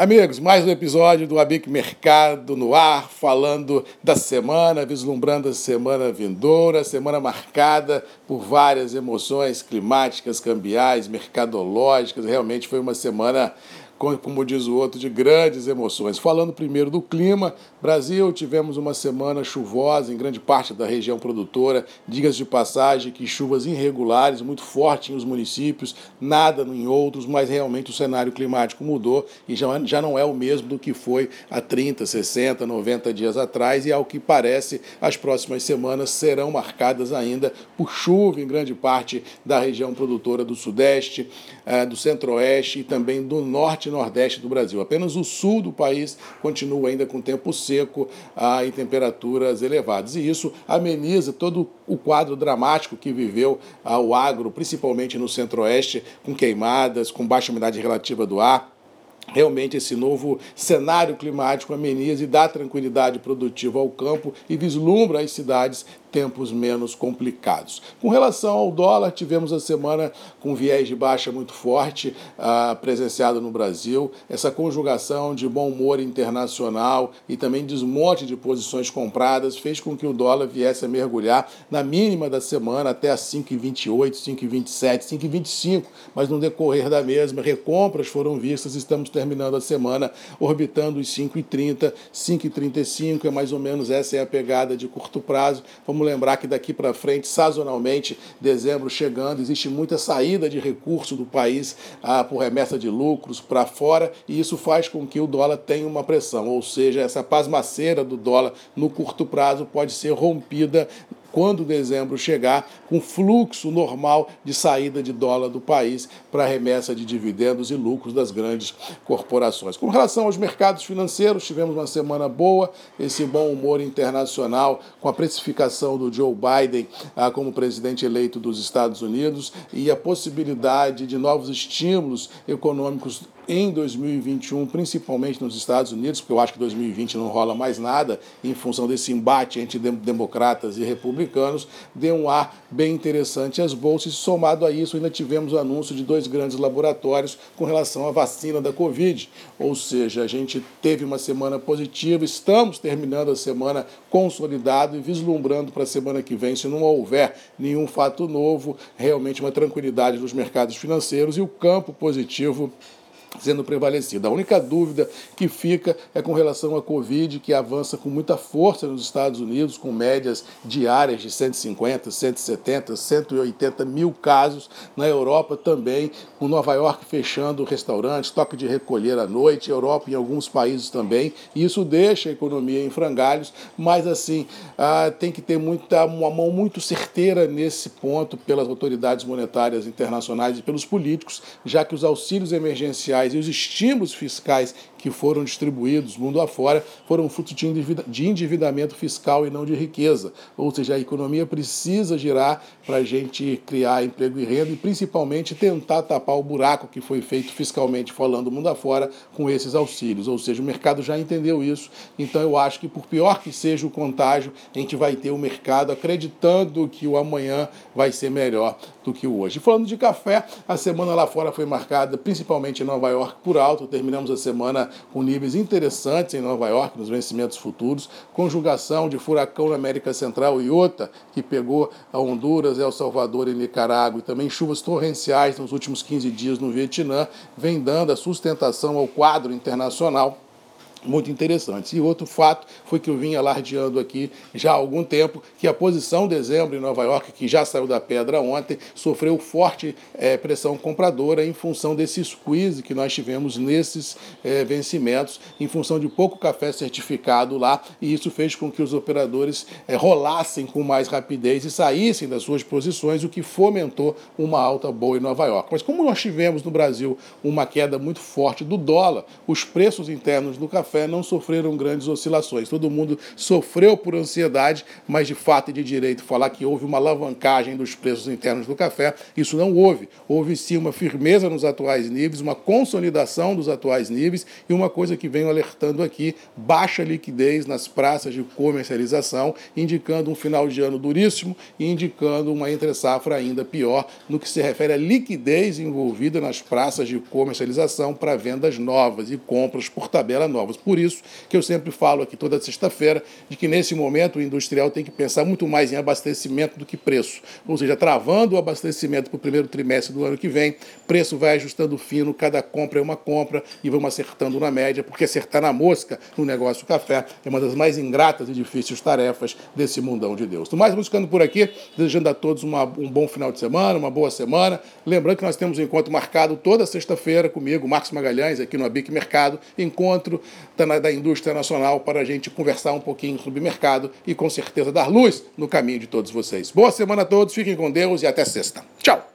Amigos, mais um episódio do Abic Mercado no ar, falando da semana, vislumbrando a semana vindoura, semana marcada por várias emoções climáticas, cambiais, mercadológicas. Realmente foi uma semana como diz o outro, de grandes emoções. Falando primeiro do clima, Brasil, tivemos uma semana chuvosa em grande parte da região produtora. Digas de passagem que chuvas irregulares, muito fortes em os municípios, nada em outros, mas realmente o cenário climático mudou e já, já não é o mesmo do que foi há 30, 60, 90 dias atrás. E ao que parece, as próximas semanas serão marcadas ainda por chuva em grande parte da região produtora do Sudeste, eh, do Centro-Oeste e também do Norte nordeste do Brasil. Apenas o sul do país continua ainda com tempo seco ah, e temperaturas elevadas. E isso ameniza todo o quadro dramático que viveu ah, o agro, principalmente no centro-oeste, com queimadas, com baixa umidade relativa do ar realmente esse novo cenário climático ameniza e dá tranquilidade produtiva ao campo e vislumbra as cidades tempos menos complicados. Com relação ao dólar, tivemos a semana com viés de baixa muito forte uh, presenciado no Brasil. Essa conjugação de bom humor internacional e também desmonte de posições compradas fez com que o dólar viesse a mergulhar na mínima da semana até a 5,28, 5,27, 5,25, mas no decorrer da mesma, recompras foram vistas. Estamos terminando a semana orbitando os 5,30, 5,35, é mais ou menos essa é a pegada de curto prazo. Vamos lembrar que daqui para frente, sazonalmente, dezembro chegando, existe muita saída de recursos do país ah, por remessa de lucros para fora, e isso faz com que o dólar tenha uma pressão, ou seja, essa pasmaceira do dólar no curto prazo pode ser rompida quando dezembro chegar, com fluxo normal de saída de dólar do país para remessa de dividendos e lucros das grandes corporações. Com relação aos mercados financeiros, tivemos uma semana boa, esse bom humor internacional com a precificação do Joe Biden ah, como presidente eleito dos Estados Unidos e a possibilidade de novos estímulos econômicos em 2021, principalmente nos Estados Unidos, porque eu acho que 2020 não rola mais nada em função desse embate entre democratas e republicanos, deu um ar bem interessante às bolsas. Somado a isso, ainda tivemos o anúncio de dois grandes laboratórios com relação à vacina da Covid. Ou seja, a gente teve uma semana positiva, estamos terminando a semana consolidado e vislumbrando para a semana que vem, se não houver nenhum fato novo, realmente uma tranquilidade nos mercados financeiros e o campo positivo sendo prevalecida. A única dúvida que fica é com relação à Covid, que avança com muita força nos Estados Unidos, com médias diárias de 150, 170, 180 mil casos. Na Europa também, com Nova York fechando restaurantes, toque de recolher à noite, Europa em alguns países também. Isso deixa a economia em frangalhos, mas assim, ah, tem que ter muita, uma mão muito certeira nesse ponto pelas autoridades monetárias internacionais e pelos políticos, já que os auxílios emergenciais fiscais e os estímulos fiscais que foram distribuídos mundo afora foram fruto de endividamento fiscal e não de riqueza. Ou seja, a economia precisa girar para a gente criar emprego e renda e principalmente tentar tapar o buraco que foi feito fiscalmente falando mundo afora com esses auxílios. Ou seja, o mercado já entendeu isso. Então eu acho que por pior que seja o contágio, a gente vai ter o mercado acreditando que o amanhã vai ser melhor do que o hoje. Falando de café, a semana lá fora foi marcada principalmente em Nova York por alto. Terminamos a semana com níveis interessantes em Nova York, nos vencimentos futuros, conjugação de furacão na América Central e outra que pegou a Honduras, El Salvador e Nicarágua, e também chuvas torrenciais nos últimos 15 dias no Vietnã, vem dando a sustentação ao quadro internacional muito interessantes. E outro fato foi que eu vim alardeando aqui já há algum tempo que a posição dezembro em Nova York, que já saiu da pedra ontem, sofreu forte é, pressão compradora em função desse squeeze que nós tivemos nesses é, vencimentos, em função de pouco café certificado lá, e isso fez com que os operadores é, rolassem com mais rapidez e saíssem das suas posições, o que fomentou uma alta boa em Nova York. Mas como nós tivemos no Brasil uma queda muito forte do dólar, os preços internos do café café não sofreram grandes oscilações. Todo mundo sofreu por ansiedade, mas de fato e de direito falar que houve uma alavancagem dos preços internos do café, isso não houve. Houve sim uma firmeza nos atuais níveis, uma consolidação dos atuais níveis e uma coisa que venho alertando aqui, baixa liquidez nas praças de comercialização, indicando um final de ano duríssimo e indicando uma entre-safra ainda pior no que se refere à liquidez envolvida nas praças de comercialização para vendas novas e compras por tabela novas. Por isso que eu sempre falo aqui toda sexta-feira de que nesse momento o industrial tem que pensar muito mais em abastecimento do que preço. Ou seja, travando o abastecimento para o primeiro trimestre do ano que vem, preço vai ajustando fino, cada compra é uma compra e vamos acertando na média, porque acertar na mosca no negócio café é uma das mais ingratas e difíceis tarefas desse mundão de Deus. No mais, vamos ficando por aqui, desejando a todos uma, um bom final de semana, uma boa semana. Lembrando que nós temos um encontro marcado toda sexta-feira comigo, Marcos Magalhães, aqui no Abic Mercado, encontro da indústria nacional para a gente conversar um pouquinho sobre mercado e com certeza dar luz no caminho de todos vocês. Boa semana a todos, fiquem com Deus e até sexta. Tchau!